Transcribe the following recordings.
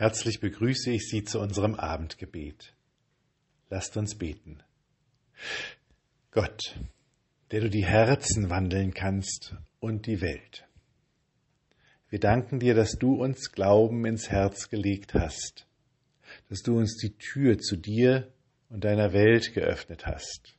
Herzlich begrüße ich Sie zu unserem Abendgebet. Lasst uns beten. Gott, der du die Herzen wandeln kannst und die Welt. Wir danken dir, dass du uns Glauben ins Herz gelegt hast, dass du uns die Tür zu dir und deiner Welt geöffnet hast.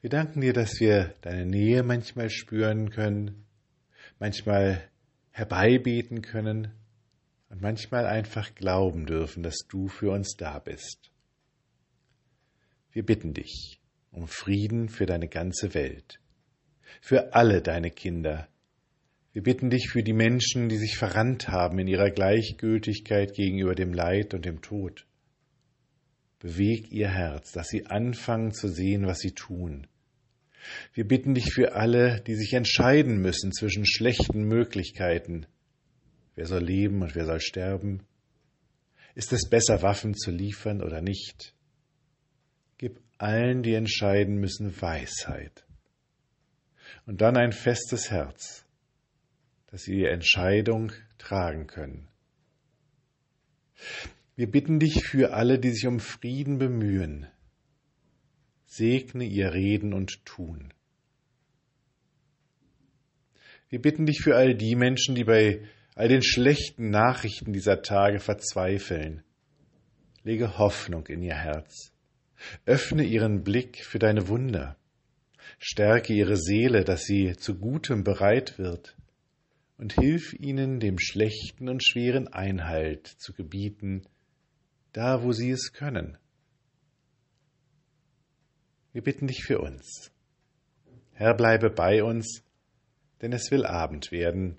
Wir danken dir, dass wir deine Nähe manchmal spüren können, manchmal herbeibeten können, manchmal einfach glauben dürfen, dass du für uns da bist. Wir bitten dich um Frieden für deine ganze Welt, für alle deine Kinder. Wir bitten dich für die Menschen, die sich verrannt haben in ihrer Gleichgültigkeit gegenüber dem Leid und dem Tod. Beweg ihr Herz, dass sie anfangen zu sehen, was sie tun. Wir bitten dich für alle, die sich entscheiden müssen zwischen schlechten Möglichkeiten, Wer soll leben und wer soll sterben? Ist es besser, Waffen zu liefern oder nicht? Gib allen, die entscheiden müssen, Weisheit. Und dann ein festes Herz, dass sie die Entscheidung tragen können. Wir bitten dich für alle, die sich um Frieden bemühen. Segne ihr Reden und Tun. Wir bitten dich für all die Menschen, die bei all den schlechten Nachrichten dieser Tage verzweifeln. Lege Hoffnung in ihr Herz. Öffne ihren Blick für deine Wunder. Stärke ihre Seele, dass sie zu Gutem bereit wird. Und hilf ihnen, dem Schlechten und Schweren Einhalt zu gebieten, da wo sie es können. Wir bitten dich für uns. Herr, bleibe bei uns, denn es will Abend werden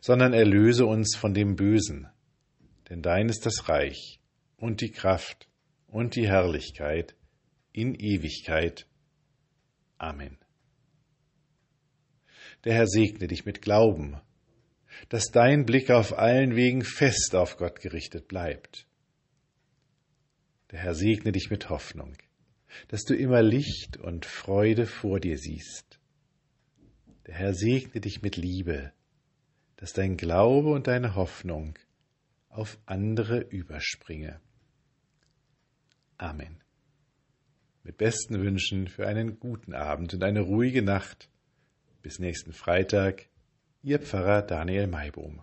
sondern erlöse uns von dem Bösen. Denn dein ist das Reich und die Kraft und die Herrlichkeit in Ewigkeit. Amen. Der Herr segne dich mit Glauben, dass dein Blick auf allen Wegen fest auf Gott gerichtet bleibt. Der Herr segne dich mit Hoffnung, dass du immer Licht und Freude vor dir siehst. Der Herr segne dich mit Liebe, dass dein Glaube und deine Hoffnung auf andere überspringe. Amen. Mit besten Wünschen für einen guten Abend und eine ruhige Nacht. Bis nächsten Freitag, Ihr Pfarrer Daniel Maibohm.